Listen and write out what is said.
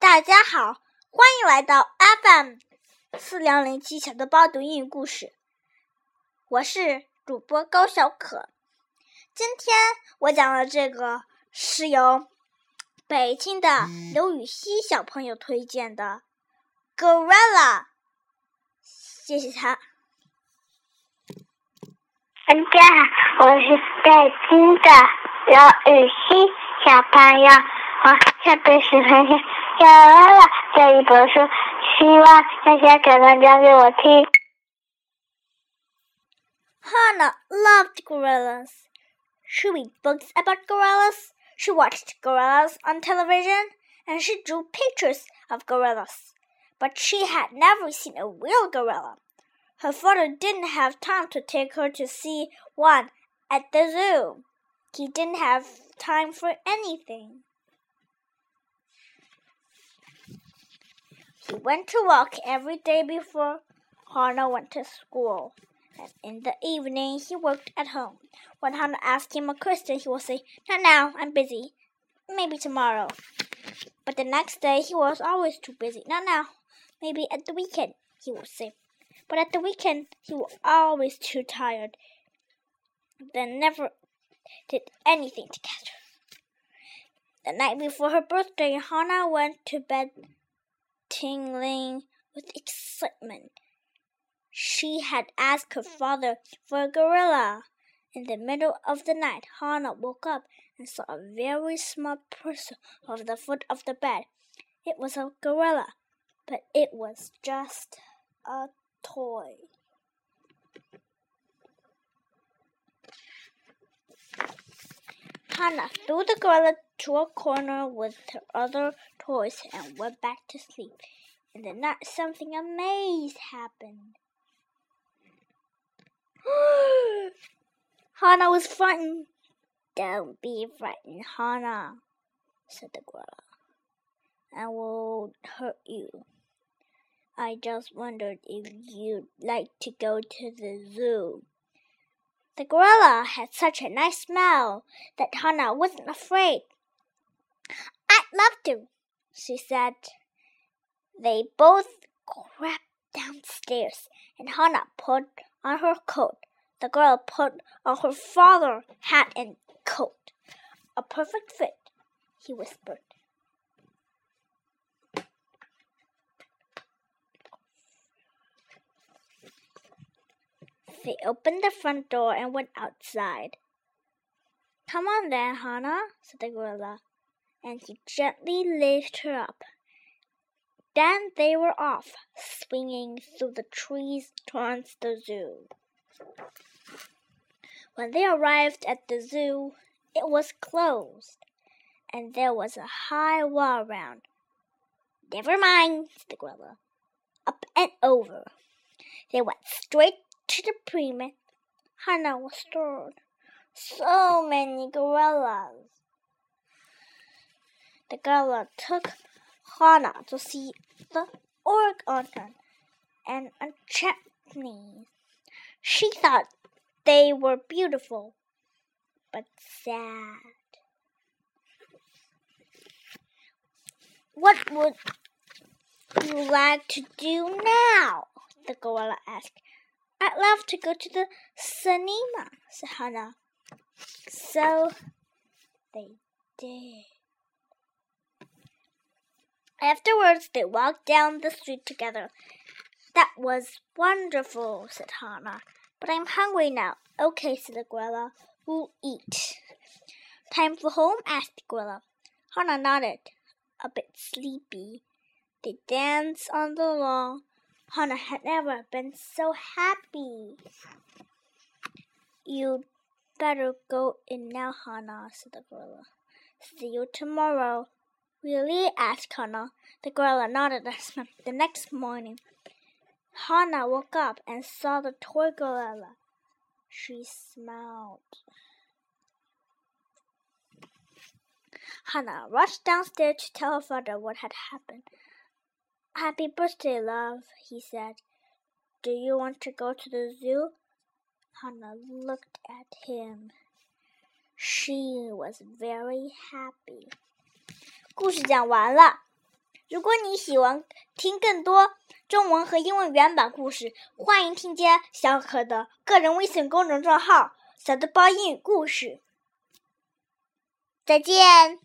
大家好，欢迎来到 FM 四零零七小豆包读英语故事。我是主播高小可。今天我讲的这个是由北京的刘禹锡小朋友推荐的《Gorilla》，谢谢他。大家好，我是北京的刘禹锡小朋友。我下边是分享讲完了这一本书，希望大家可能讲给我听。Hannah loved gorillas. She read books about gorillas. She watched gorillas on television, and she drew pictures of gorillas. But she had never seen a real gorilla. Her father didn't have time to take her to see one at the zoo. He didn't have time for anything. He went to work every day before Hannah went to school. And in the evening, he worked at home. When Hannah asked him a question, he would say, Not now, I'm busy. Maybe tomorrow. But the next day, he was always too busy. Not now. Maybe at the weekend, he would say. But at the weekend, he was always too tired. Then never did anything together. The night before her birthday, Hannah went to bed tingling with excitement. She had asked her father for a gorilla. In the middle of the night, Hannah woke up and saw a very small person on the foot of the bed. It was a gorilla, but it was just a toy. Hannah threw the gorilla to a corner with her other toys and went back to sleep. In the night, something amazing happened. Hannah was frightened. Don't be frightened, Hannah, said the gorilla. I won't hurt you. I just wondered if you'd like to go to the zoo. The gorilla had such a nice smell that Hannah wasn't afraid. I'd love to, she said. They both crept downstairs, and Hannah put on her coat. The girl put on her father's hat and coat. A perfect fit, he whispered. They opened the front door and went outside. Come on then, Hannah, said the gorilla, and he gently lifted her up. Then they were off, swinging through the trees towards the zoo. When they arrived at the zoo, it was closed, and there was a high wall round. Never mind, said the gorilla. Up and over. They went straight to the primates. Hannah was stirred. So many gorillas. The gorilla took Hannah to see the orangutan and a chutney. She thought they were beautiful, but sad. What would you like to do now? the gorilla asked. I'd love to go to the cinema, said Hannah. So they did. Afterwards, they walked down the street together. That was wonderful, said Hannah. But I'm hungry now. Okay, said the gorilla. We'll eat. Time for home? asked the gorilla. Hannah nodded, a bit sleepy. They danced on the lawn. Hannah had never been so happy. You'd better go in now, Hannah, said the gorilla. See you tomorrow. Really? asked Hannah. The gorilla nodded the next morning. Hannah woke up and saw the toy gorilla. She smiled. Hannah rushed downstairs to tell her father what had happened. Happy birthday, love, he said. Do you want to go to the zoo? Hannah looked at him. She was very happy. 故事讲完了。 如果你喜欢听更多中文和英文原版故事，欢迎添加小可的个人微信公众账号“小豆包英语故事”。再见。